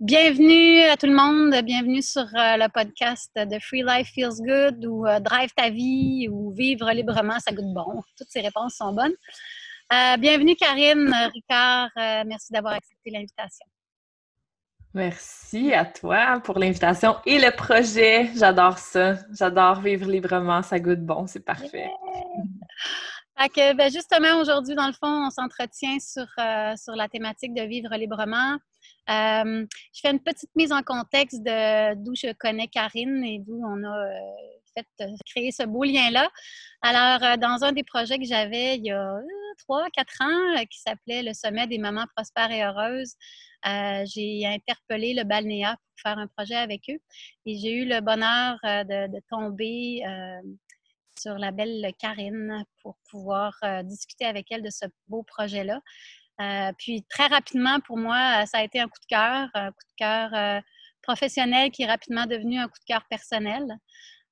Bienvenue à tout le monde, bienvenue sur euh, le podcast de Free Life Feels Good ou euh, Drive ta vie ou Vivre librement, ça goûte bon. Toutes ces réponses sont bonnes. Euh, bienvenue Karine, Ricard, merci d'avoir accepté l'invitation. Merci à toi pour l'invitation et le projet. J'adore ça. J'adore vivre librement, ça goûte bon, c'est parfait. Ben, justement, aujourd'hui, dans le fond, on s'entretient sur, sur la thématique de vivre librement. Euh, je fais une petite mise en contexte de d'où je connais Karine et d'où on a euh, fait euh, créer ce beau lien-là. Alors, dans un des projets que j'avais il y a trois, quatre ans, qui s'appelait le Sommet des mamans prospères et heureuses, j'ai interpellé le Balnéa pour faire un projet avec eux. Et j'ai eu le bonheur de, tomber sur la belle Karine pour pouvoir discuter avec elle de ce beau projet-là. Euh, puis très rapidement, pour moi, euh, ça a été un coup de cœur, un coup de cœur euh, professionnel qui est rapidement devenu un coup de cœur personnel.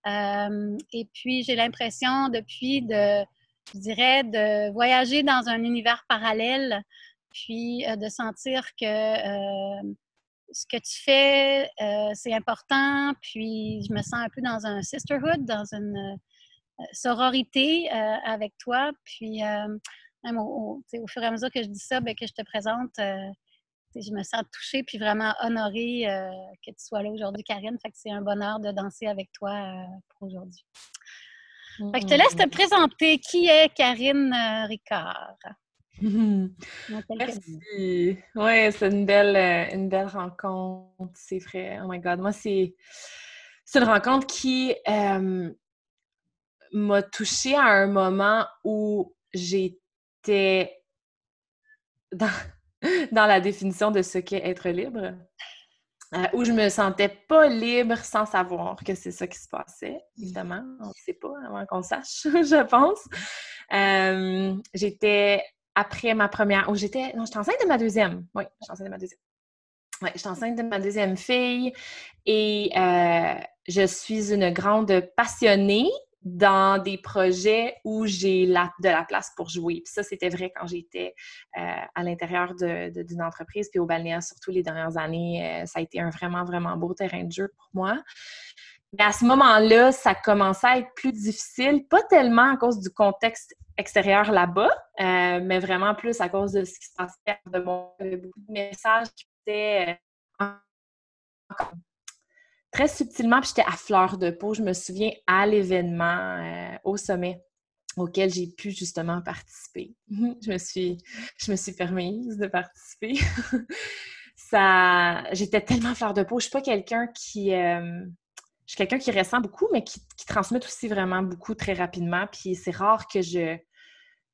et puis, j'ai l'impression depuis de, je de voyager dans un univers parallèle, puis de sentir que ce que tu fais, c'est important, puis je me sens un peu dans un sisterhood, dans une sororité avec toi, puis au, fur et à mesure que je dis ça, bien, que je te présente, euh, je me sens touchée puis vraiment honorée euh, que tu sois là aujourd'hui, Karine. Fait que c'est un bonheur de danser avec toi euh, pour aujourd'hui. Fait que je te laisse te mmh. présenter. Qui est Karine Ricard? Merci. Oui, c'est une belle, une belle rencontre, c'est vrai. Oh my God. Moi, c'est, une rencontre qui m'a touchée à un moment où j'ai dans, la définition de ce qu'est être libre, euh, où je me sentais pas libre sans savoir que c'est ça qui se passait. Évidemment, on ne sait pas avant qu'on sache, je pense. Euh, j'étais après ma première, ou j'étais, non, j'étais enceinte de ma deuxième. Oui, j'étais enceinte de ma deuxième. Oui, j'étais enceinte de ma deuxième fille et euh, je suis une grande passionnée dans des projets où j'ai de la place pour jouer. Puis ça, c'était vrai quand j'étais euh, à l'intérieur d'une entreprise, puis au balnéaire, surtout les dernières années, euh, ça a été un vraiment, vraiment beau terrain de jeu pour moi. Mais à ce moment-là, ça commençait à être plus difficile, pas tellement à cause du contexte extérieur là-bas, euh, mais vraiment plus à cause de ce qui se passait de mon, beaucoup de messages qui étaient très subtilement, puis j'étais à fleur de peau. Je me souviens à l'événement euh, au sommet auquel j'ai pu justement participer. je me suis, je me suis permise de participer. ça, j'étais tellement à fleur de peau. Je suis pas quelqu'un qui, euh, je suis quelqu'un qui ressent beaucoup, mais qui, transmet aussi vraiment beaucoup très rapidement. Puis c'est rare que je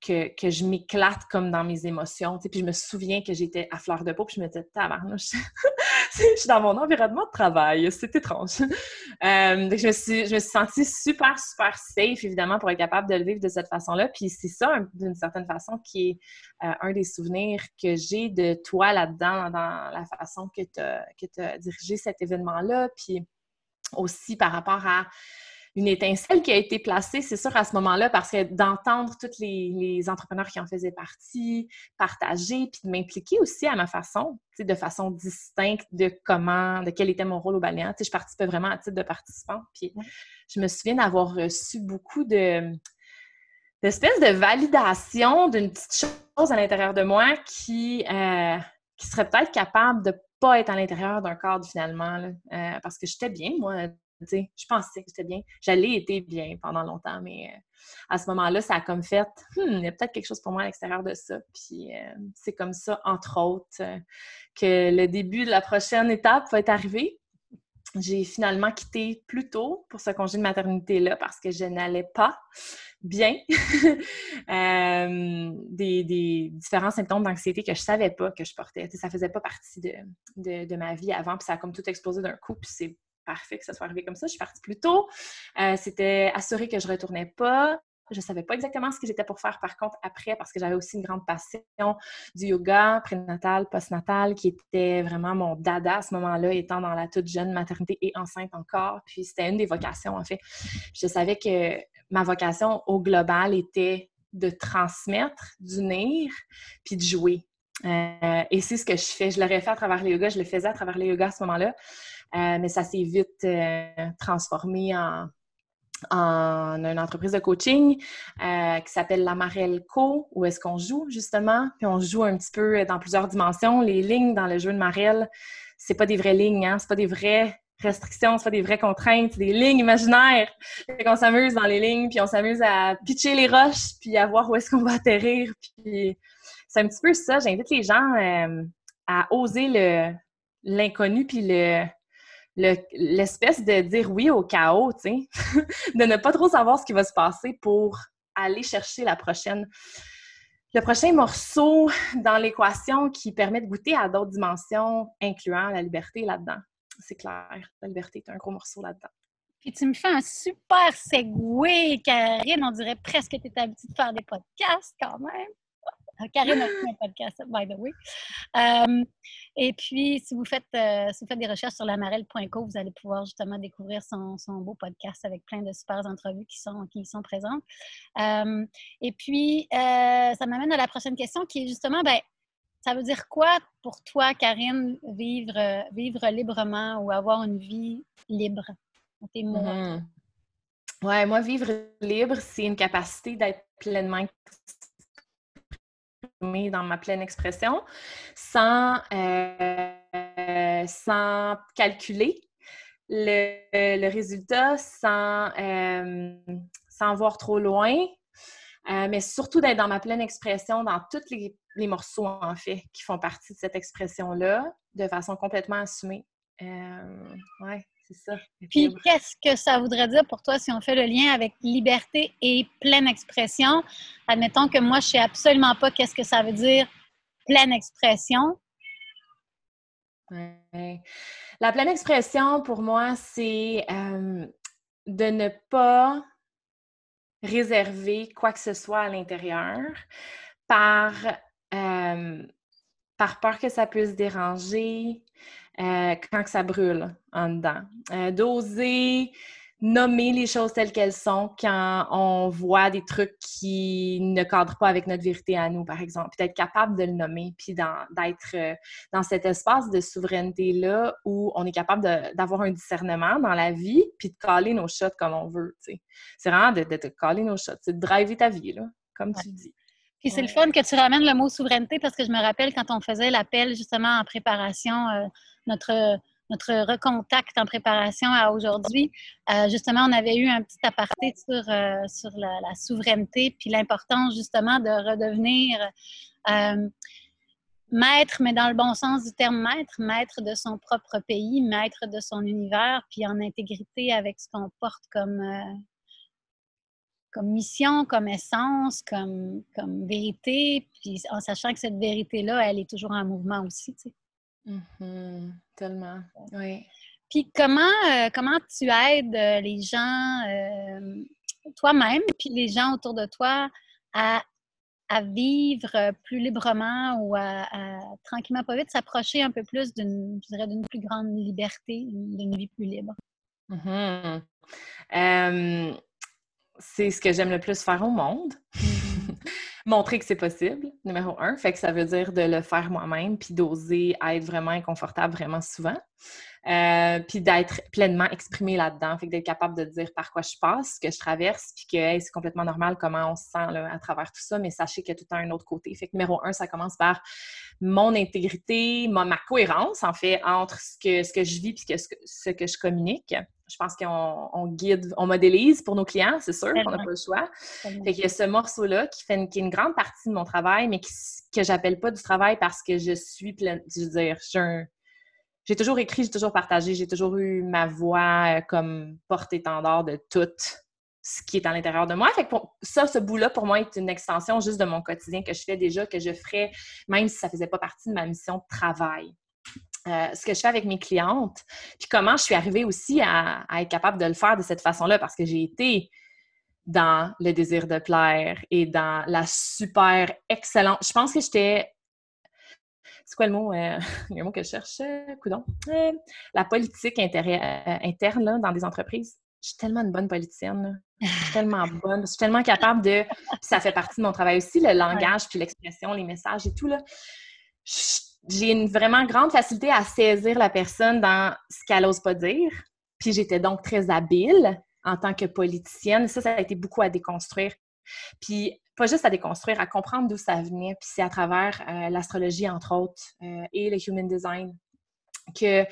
que, je m'éclate comme dans mes émotions. Puis je me souviens que j'étais à fleur de peau, puis je me disais, tabarnouche, je suis dans mon environnement de travail, c'est étrange. Euh, je me, suis, je me suis sentie super, super safe, évidemment, pour être capable de le vivre de cette façon-là. Puis c'est ça, d'une certaine façon, qui est euh, un des souvenirs que j'ai de toi là-dedans, dans la façon que tu as dirigé cet événement-là. Puis aussi par rapport à une étincelle qui a été placée, c'est sûr, à ce moment-là, parce que d'entendre tous les, entrepreneurs qui en faisaient partie, partager, puis de m'impliquer aussi à ma façon, de façon distincte de comment, de quel était mon rôle au baléant. Je participais vraiment à titre de participant. Puis je me souviens d'avoir reçu beaucoup de d'espèces de validation d'une petite chose à l'intérieur de moi qui, euh, qui serait peut-être capable de pas être à l'intérieur d'un cadre finalement. Euh, parce que j'étais bien, moi, je pensais que j'étais bien. J'allais été bien pendant longtemps, mais euh, à ce moment-là, ça a comme fait hmm, il y a peut-être quelque chose pour moi à l'extérieur de ça. Puis euh, c'est comme ça, entre autres, euh, que le début de la prochaine étape va être arrivé. J'ai finalement quitté plus tôt pour ce congé de maternité-là parce que je n'allais pas bien. des, différents symptômes d'anxiété que je savais pas que je portais. ça faisait pas partie de, de, ma vie avant, puis ça a comme tout explosé d'un coup, puis c'est parfait que ça soit arrivé comme ça. Je suis partie plus tôt. Euh, c'était assuré que je ne retournais pas. Je ne savais pas exactement ce que j'étais pour faire, par contre, après, parce que j'avais aussi une grande passion du yoga prénatal, postnatal, qui était vraiment mon dada à ce moment-là, étant dans la toute jeune maternité et enceinte encore. Puis c'était une des vocations, en fait. Je savais que ma vocation au global était de transmettre, d'unir, puis de jouer. Euh, et c'est ce que je fais. Je l'aurais fait à travers les yoga, je le faisais à travers les yoga à ce moment-là, euh, mais ça s'est vite transformé en, en une entreprise de coaching qui s'appelle l'Amarelle Co, où est-ce qu'on joue justement, puis on joue un petit peu dans plusieurs dimensions. Les lignes dans le jeu de Marelle, c'est pas des vraies lignes, hein? c'est pas des vraies restrictions, c'est pas des vraies contraintes, c'est des lignes imaginaires. Fait s'amuse dans les lignes, puis on s'amuse à pitcher les roches, puis à voir où est-ce qu'on va atterrir. Puis c'est un petit peu ça. J'invite les gens euh, à oser le l'inconnu, puis le l'espèce de dire oui au chaos, de ne pas trop savoir ce qui va se passer pour aller chercher le prochain morceau dans l'équation qui permet de goûter à d'autres dimensions, incluant la liberté là-dedans c'est clair. La liberté est un gros morceau là-dedans. Puis tu me fais un super segway, Karine. On dirait presque que tu es habituée de faire des podcasts quand même. Karine a fait un podcast, by the way. Euh, et puis, si vous, faites, euh, si vous faites des recherches sur lamarelle.co, vous allez pouvoir justement découvrir son, beau podcast avec plein de super entrevues qui sont, qui sont présentes. Euh, et puis, ça m'amène à la prochaine question qui est justement, ben, ça veut dire quoi pour toi, Karine, vivre, vivre librement ou avoir une vie libre? Tes mots. Mm-hmm. Ouais, moi, vivre libre, c'est une capacité d'être pleinement dans ma pleine expression, sans, euh, sans calculer le, résultat, sans, euh, sans voir trop loin, mais surtout d'être dans ma pleine expression dans toutes les les morceaux, en fait, qui font partie de cette expression-là, de façon complètement assumée. Euh, c'est ça. Puis, qu'est-ce que ça voudrait dire pour toi si on fait le lien avec liberté et pleine expression? Admettons que moi, je ne sais absolument pas qu'est-ce que ça veut dire pleine expression. La pleine expression, pour moi, c'est euh, de ne pas réserver quoi que ce soit à l'intérieur par par peur que ça puisse déranger euh, quand que ça brûle en dedans. Euh, d'oser nommer les choses telles qu'elles sont quand on voit des trucs qui ne cadrent pas avec notre vérité à nous, par exemple. Puis d'être capable de le nommer, puis d'être euh, dans, cet espace de souveraineté-là où on est capable d'avoir un discernement dans la vie, puis de caler nos shots comme on veut. C'est vraiment de, de, caler nos shots, c'est de driver ta vie, là, comme tu dis. Puis c'est le fun que tu ramènes le mot souveraineté parce que je me rappelle quand on faisait l'appel justement en préparation, euh, notre, notre recontact en préparation à aujourd'hui, euh, justement, on avait eu un petit aparté sur, euh, sur la, souveraineté puis l'importance justement de redevenir maître, mais dans le bon sens du terme maître, maître de son propre pays, maître de son univers, puis en intégrité avec ce qu'on porte comme comme mission, comme essence, comme, comme vérité, puis en sachant que cette vérité-là, elle est toujours en mouvement aussi, tu sais. Mm-hmm. tellement, oui. Puis comment, euh, comment tu aides euh, les gens, euh, toi-même, puis les gens autour de toi, à, à vivre plus librement ou à, tranquillement, pas vite, s'approcher un peu plus d'une, je dirais, d'une plus grande liberté, d'une vie plus libre? Mm-hmm c'est ce que j'aime le plus faire au monde. Mm-hmm. Montrer que c'est possible, numéro un. Fait que ça veut dire de le faire moi-même, puis d'oser être vraiment inconfortable vraiment souvent. Euh, puis d'être pleinement exprimé là-dedans. Fait que d'être capable de dire par quoi je passe, ce que je traverse, puis que c'est complètement normal comment on se sent là, à travers tout ça, mais sachez qu'il y a tout un autre côté. Fait que numéro un, ça commence par mon intégrité, ma, ma cohérence, en fait, entre ce que, ce que je vis puis ce que je communique je pense qu'on guide, on modélise pour nos clients, c'est sûr, qu'on n'a pas le choix. Fait qu'il y a ce morceau-là qui fait une, qui est une grande partie de mon travail, mais qui, que j'appelle pas du travail parce que je suis pleine. Je veux dire, j'ai toujours écrit, j'ai toujours partagé, j'ai toujours eu ma voix euh, comme porte-étendard de tout ce qui est à l'intérieur de moi. Fait que pour, ça, ce bout-là, pour moi, est une extension juste de mon quotidien que je fais déjà, que je ferais, même si ça faisait pas partie de ma mission de travail. Euh, ce que je fais avec mes clientes, puis comment je suis arrivée aussi à, être capable de le faire de cette façon-là, parce que j'ai été dans le désir de plaire et dans la super excellente. Je pense que j'étais. C'est quoi le mot? Euh, le mot que je cherche, coudon. Euh, la politique interne là, dans des entreprises. Je suis tellement une bonne politicienne. Je suis tellement bonne. Je suis tellement capable de. Puis ça fait partie de mon travail aussi, le langage, puis l'expression, les messages et tout. Là j'ai une vraiment grande facilité à saisir la personne dans ce qu'elle n'ose pas dire. Puis j'étais donc très habile en tant que politicienne. Ça, ça a été beaucoup à déconstruire. Puis pas juste à déconstruire, à comprendre d'où ça venait. Puis c'est à travers euh, l'astrologie, entre autres, euh, et le human design que,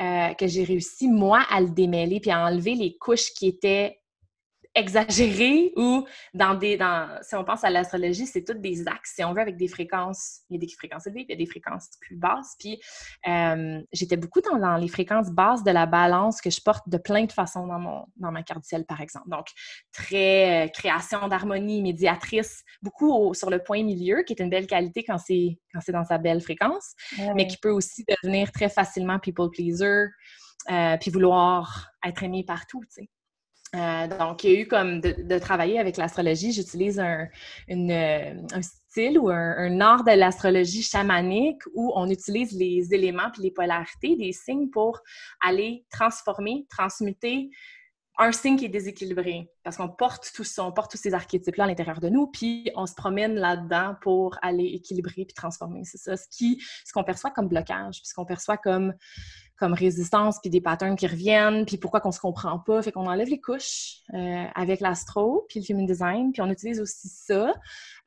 euh, que j'ai réussi, moi, à le démêler puis à enlever les couches qui étaient exagéré ou dans des. Dans, si on pense à l'astrologie, c'est toutes des axes, si on veut, avec des fréquences. Il y a des fréquences élevées, puis il y a des fréquences plus basses. Puis euh, j'étais beaucoup dans, les fréquences basses de la balance que je porte de plein de façons dans, mon, dans ma carte du ciel, par exemple. Donc, très euh, création d'harmonie, médiatrice, beaucoup sur le point milieu, qui est une belle qualité quand c'est, quand c'est dans sa belle fréquence, mais qui peut aussi devenir très facilement people pleaser. Euh, puis vouloir être aimé partout, tu sais. Euh, donc, il y a eu comme de, travailler avec l'astrologie. J'utilise un, style ou un, art de l'astrologie chamanique où on utilise les éléments puis les polarités des signes pour aller transformer, transmuter un signe qui est déséquilibré. Parce qu'on porte tout ça, on porte tous ces archétypes-là à l'intérieur de nous, puis on se promène là-dedans pour aller équilibrer puis transformer. C'est ça, ce qu'on perçoit comme blocage, puis ce qu'on perçoit comme comme résistance, puis des patterns qui reviennent, puis pourquoi qu'on se comprend pas. Fait qu'on enlève les couches euh, avec l'astro, puis le human design, puis on utilise aussi ça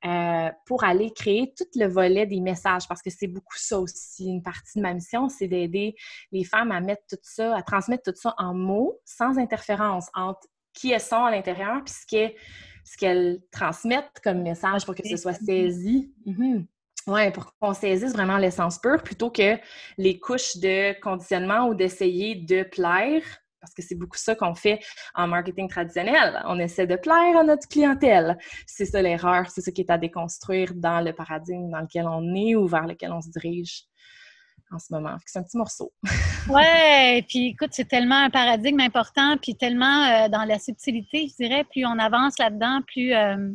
euh, pour aller créer tout le volet des messages, parce que c'est beaucoup ça aussi. Une partie de ma mission, c'est d'aider les femmes à mettre tout ça, à transmettre tout ça en mots, sans interférence entre qui elles sont à l'intérieur, puis ce qu'elles transmettent comme message pour que ce soit saisi. Mm-hmm. Oui, pour qu'on saisisse vraiment l'essence pure plutôt que les couches de conditionnement ou d'essayer de plaire, parce que c'est beaucoup ça qu'on fait en marketing traditionnel. On essaie de plaire à notre clientèle. C'est ça l'erreur, c'est ce qui est à déconstruire dans le paradigme dans lequel on est ou vers lequel on se dirige en ce moment. C'est un petit morceau. ouais, puis écoute, c'est tellement un paradigme important, puis tellement euh, dans la subtilité, je dirais, plus on avance là-dedans, plus... Euh,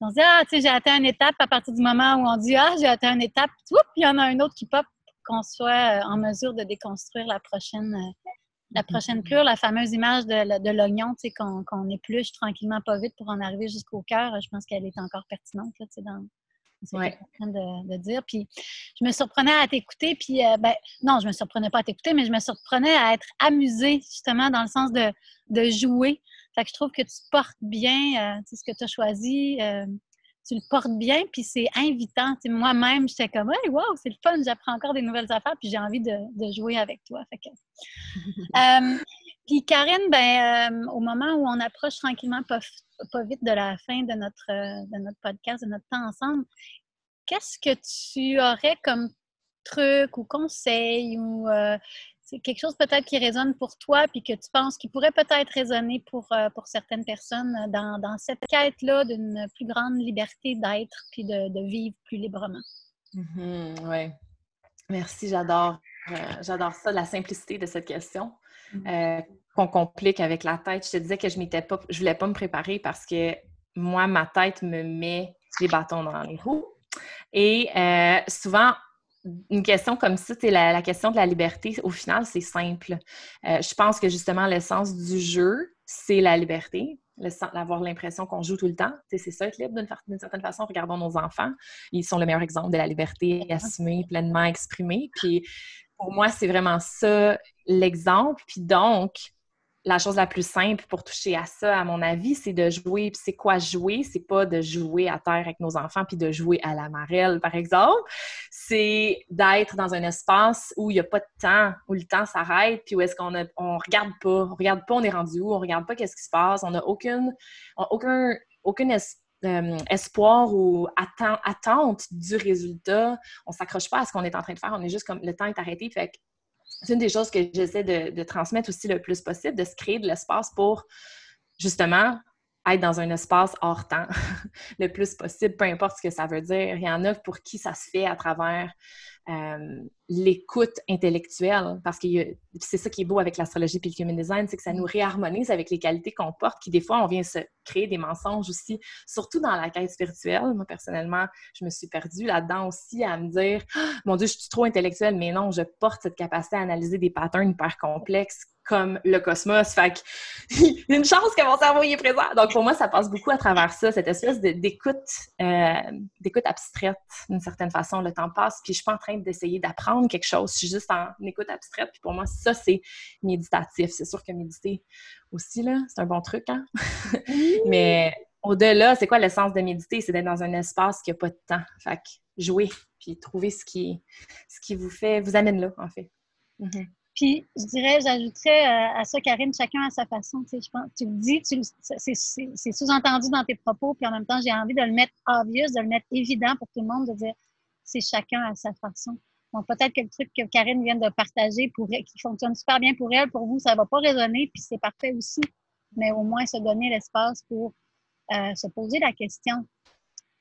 on se dit, ah, tu sais, j'ai atteint une étape à partir du moment où on dit, ah, j'ai atteint une étape, puis il y en a un autre qui pop, qu'on soit euh, en mesure de déconstruire la prochaine, euh, la prochaine cure, la fameuse image de, l'oignon, tu sais, qu'on épluche tranquillement, pas vite pour en arriver jusqu'au cœur. Je pense qu'elle est encore pertinente, tu sais, dans, ce que tu de, de, dire. Puis je me surprenais à t'écouter, puis euh, ben, non, je me surprenais pas à t'écouter, mais je me surprenais à être amusée, justement, dans le sens de, de jouer. Fait que je trouve que tu portes bien euh, ce que tu as choisi. Euh, tu le portes bien, puis c'est invitant. Moi-même, j'étais comme, hey, wow, c'est le fun, j'apprends encore des nouvelles affaires, puis j'ai envie de, jouer avec toi. Fait que... Euh, puis Karine, ben, au moment où on approche tranquillement, pas, pas, vite de la fin de notre, de notre podcast, de notre temps ensemble, qu'est-ce que tu aurais comme truc ou conseil ou c'est quelque chose peut-être qui résonne pour toi, puis que tu penses qu'il pourrait peut-être résonner pour, euh, pour certaines personnes dans, dans cette quête-là d'une plus grande liberté d'être puis de, de, vivre plus librement. Mm-hmm, oui. Merci, j'adore. Euh, j'adore ça, la simplicité de cette question. Euh, qu'on complique avec la tête. Je te disais que je m'étais pas, je voulais pas me préparer parce que moi, ma tête me met les bâtons dans les roues. Et souvent, une question comme ça, c'est la, question de la liberté, au final, c'est simple. Euh, je pense que justement, l'essence du jeu, c'est la liberté, d'avoir l'impression qu'on joue tout le temps. C'est ça, être libre d'une certaine façon. Regardons nos enfants. Ils sont le meilleur exemple de la liberté assumée, pleinement exprimée. Puis pour moi, c'est vraiment ça l'exemple. Puis donc, la chose la plus simple pour toucher à ça, à mon avis, c'est de jouer. Puis c'est quoi jouer? C'est pas de jouer à terre avec nos enfants puis de jouer à la marelle, par exemple. C'est d'être dans un espace où il n'y a pas de temps, où le temps s'arrête, puis où est-ce qu'on on regarde pas, on regarde pas on est rendu où, on regarde pas qu'est-ce qui se passe, on n'a aucune, aucun, euh, espoir ou attente du résultat. On s'accroche pas à ce qu'on est en train de faire, on est juste comme le temps est arrêté. Fait c'est une des choses que j'essaie de, transmettre aussi le plus possible, de se créer de l'espace pour justement être dans un espace hors temps le plus possible, peu importe ce que ça veut dire. Il y en a pour qui ça se fait à travers euh, l'écoute intellectuelle, parce que c'est ça qui est beau avec l'astrologie et le human design, c'est que ça nous réharmonise avec les qualités qu'on porte, qui des fois, on vient se créer des mensonges aussi, surtout dans la quête spirituelle. Moi, personnellement, je me suis perdue là-dedans aussi à me dire, «Ah, mon Dieu, je suis trop intellectuelle, mais non, je porte cette capacité à analyser des patterns hyper complexes comme le cosmos. Fait a une chance que mon cerveau y est présent. Donc, pour moi, ça passe beaucoup à travers ça, cette espèce d'écoute euh, d'écoute abstraite, d'une certaine façon. Le temps passe, puis je suis pas en train d'essayer d'apprendre quelque chose. Je suis juste en écoute abstraite. Puis pour moi, ça, c'est méditatif. C'est sûr que méditer aussi, là, c'est un bon truc, hein? Mais au-delà, c'est quoi l'essence de méditer? C'est d'être dans un espace qui n'a pas de temps. Fait que jouer, puis trouver ce qui, ce qui vous fait, vous amène là, en fait. Mm-hmm. Puis, je dirais, j'ajouterais euh, à ça, Karine, chacun à sa façon. Tu, sais, je pense, tu le dis, c'est sous-entendu dans tes propos, puis en même temps, j'ai envie de le mettre obvious, de le mettre évident pour tout le monde, de dire c'est chacun à sa façon. Donc, peut-être que le truc que Karine vient de partager, pour, qui fonctionne super bien pour elle, pour vous, ça ne va pas résonner, puis c'est parfait aussi. Mais au moins, se donner l'espace pour euh, se poser la question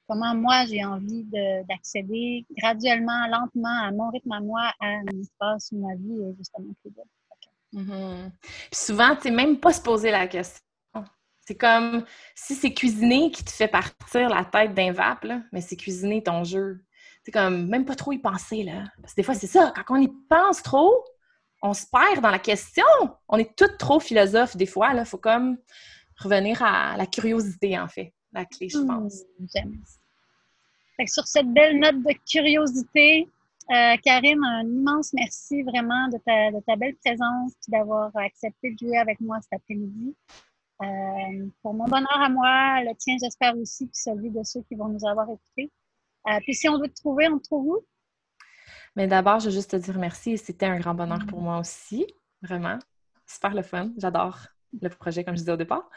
comment moi j'ai envie d'accéder graduellement, lentement, à mon rythme à moi, à un espace où ma vie est justement plus belle. Mm-hmm. Puis souvent, tu même pas se poser la question. C'est comme si c'est cuisiner qui te fait partir la tête d'un vape, mais c'est cuisiner ton jeu. C'est comme même pas trop y penser, là. Parce que des fois, c'est ça, quand on y pense trop, on se perd dans la question. On est toutes trop philosophes des fois, là. Faut comme revenir à la curiosité, en fait, la clé, je hmm, pense. J'aime sur cette belle note de curiosité, euh, Karine, un immense merci vraiment de ta, belle présence et d'avoir accepté de jouer avec moi cet après-midi. Euh, pour mon bonheur à moi, le tien, j'espère aussi, puis celui de ceux qui vont nous avoir écoutés. Euh, puis si on veut te trouver, on te trouve où? Mais d'abord, je veux juste te dire merci. C'était un grand bonheur pour moi aussi. Vraiment. Super le fun. J'adore le projet, comme je disais au départ.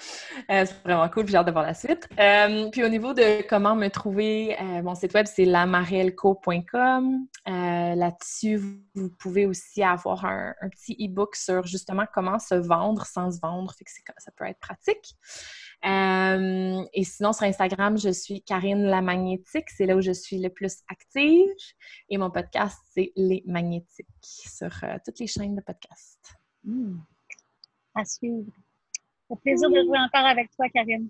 Euh, c'est vraiment cool, j'ai hâte de voir la suite. Euh, puis au niveau de comment me trouver, euh, mon site web, c'est lamarielco.com. Là-dessus, vous pouvez aussi avoir un, petit e-book sur justement comment se vendre sans se vendre. Fait ça peut être pratique. et sinon, sur Instagram, je suis Karine la Magnétique. C'est là où je suis le plus active. Et mon podcast, c'est Les Magnétiques sur toutes les chaînes de podcast. Hmm à suivre. Au plaisir de jouer encore avec toi, Karine.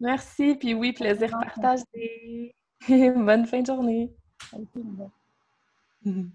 Merci, puis oui, plaisir partagé. Bonne fin de journée.